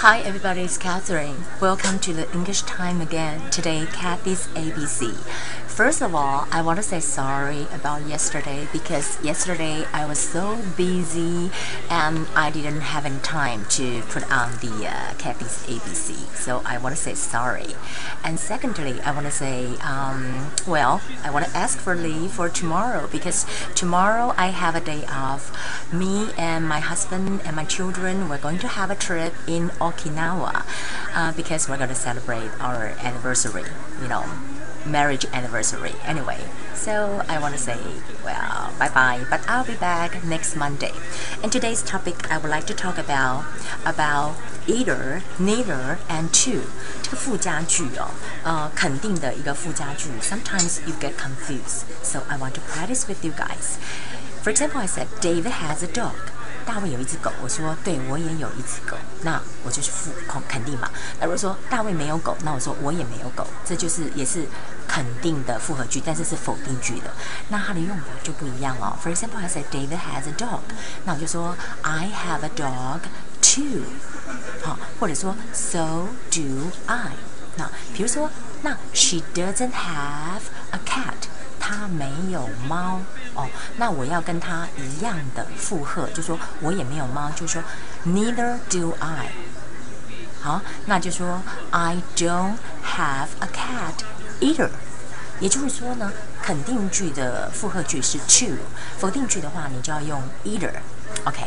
Hi everybody, it's Catherine. Welcome to the English time again. Today, Kathy's ABC. First of all, I want to say sorry about yesterday because yesterday I was so busy and I didn't have any time to put on the uh, Kathy's ABC. So I want to say sorry. And secondly, I want to say, um, well, I want to ask for leave for tomorrow because tomorrow I have a day off. Me and my husband and my children, we're going to have a trip in Okinawa uh, because we're going to celebrate our anniversary, you know, marriage anniversary. Anyway, so I want to say, well, bye-bye, but I'll be back next Monday. And today's topic I would like to talk about, about either, neither, and too. 这个附加句哦，呃，肯定的一个附加句。Sometimes you get confused, so I want to practice with you guys. For example, I said David has a dog. 大卫有一只狗，我说对我也有一只狗，那我就是负肯肯定嘛。那如果说大卫没有狗，那我说我也没有狗，这就是也是肯定的复合句，但是是否定句的。那它的用法就不一样哦。For example, I said David has a dog，那我就说 I have a dog too，好，或者说 So do I。那比如说，那 She doesn't have a cat。他没有猫哦，那我要跟他一样的附和，就说我也没有猫，就说 Neither do I。好，那就说 I don't have a cat either。也就是说呢，肯定句的复合句是 to，否定句的话，你就要用 either，OK。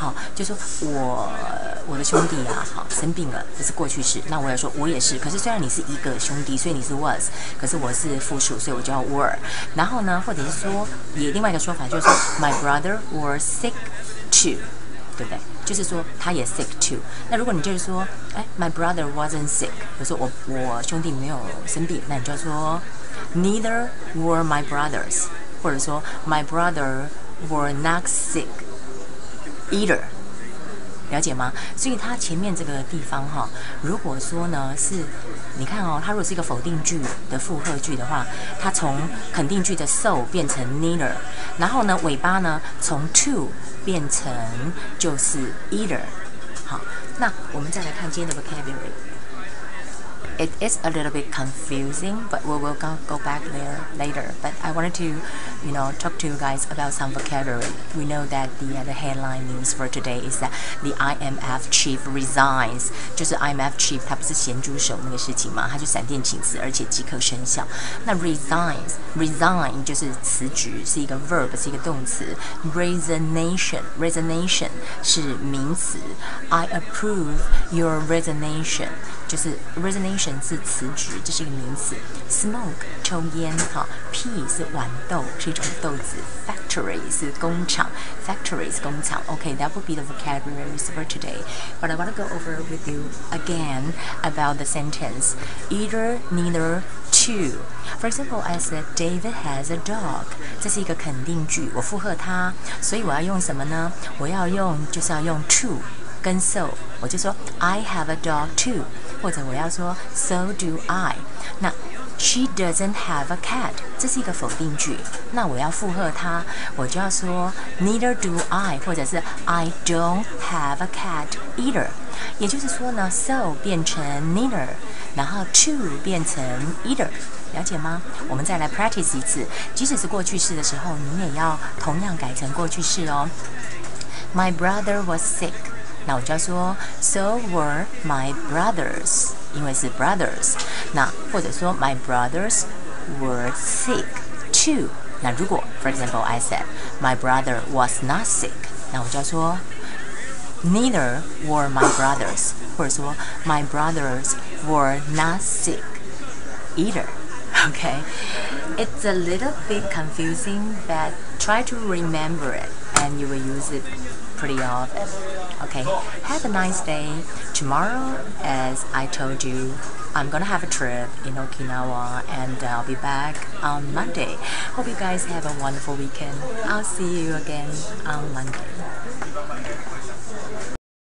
好，就说我我的兄弟啊，好生病了，这是过去式。那我要说我也是，可是虽然你是一个兄弟，所以你是 was，可是我是复数，所以我就要 were。然后呢，或者是说也另外一个说法就是 my brother was sick too，对不对？就是说他也 sick too。那如果你就是说，哎，my brother wasn't sick，比如说我我兄弟没有生病，那你就要说 neither were my brothers，或者说 my brother were not sick。either，了解吗？所以它前面这个地方哈，如果说呢是，你看哦，它如果是一个否定句的复合句的话，它从肯定句的 so 变成 neither，然后呢尾巴呢从 to 变成就是 either。好，那我们再来看今天的 vocabulary。it is a little bit confusing, but we will go, go back there later. But I wanted to, you know, talk to you guys about some vocabulary. We know that the uh, the headline news for today is that the IMF chief resigns，就是 IMF chief 他不是咸猪手那个事情嘛，他就闪电请辞，而且即刻生效。那 resigns resign 就是辞职，是一个 verb，是一个动词。resignation resignation 是名词。I approve your resignation 就是 resignation 是辞职，这是一个名词。smoke 抽烟，哈。P 是豌豆，是 这种豆子，factories 工厂，factories 工厂。Okay, that would be the vocabulary for today. But I want to go over with you again about the sentence either, neither, too. For example, I said David has a dog. 这是一个肯定句，我附和他，所以我要用什么呢？我要用就是要用 too。跟 so，我就说 I have a dog too，或者我要说 So do I。那 she doesn't have a cat，这是一个否定句。那我要附和她，我就要说 Neither do I，或者是 I don't have a cat either。也就是说呢，so 变成 neither，然后 too 变成 either，了解吗？我们再来 practice 一次，即使是过去式的时候，你也要同样改成过去式哦。My brother was sick. 那我就要说 So were my brothers，因为是 brothers。那或者说，My brothers were sick too。那如果，for example, I said my brother was not sick，那我就要说，Neither were my brothers，或者说，My brothers were not sick either。Okay, it's a little bit confusing, but try to remember it and you will use it pretty often. Okay, have a nice day. Tomorrow, as I told you, I'm gonna have a trip in Okinawa and I'll be back on Monday. Hope you guys have a wonderful weekend. I'll see you again on Monday.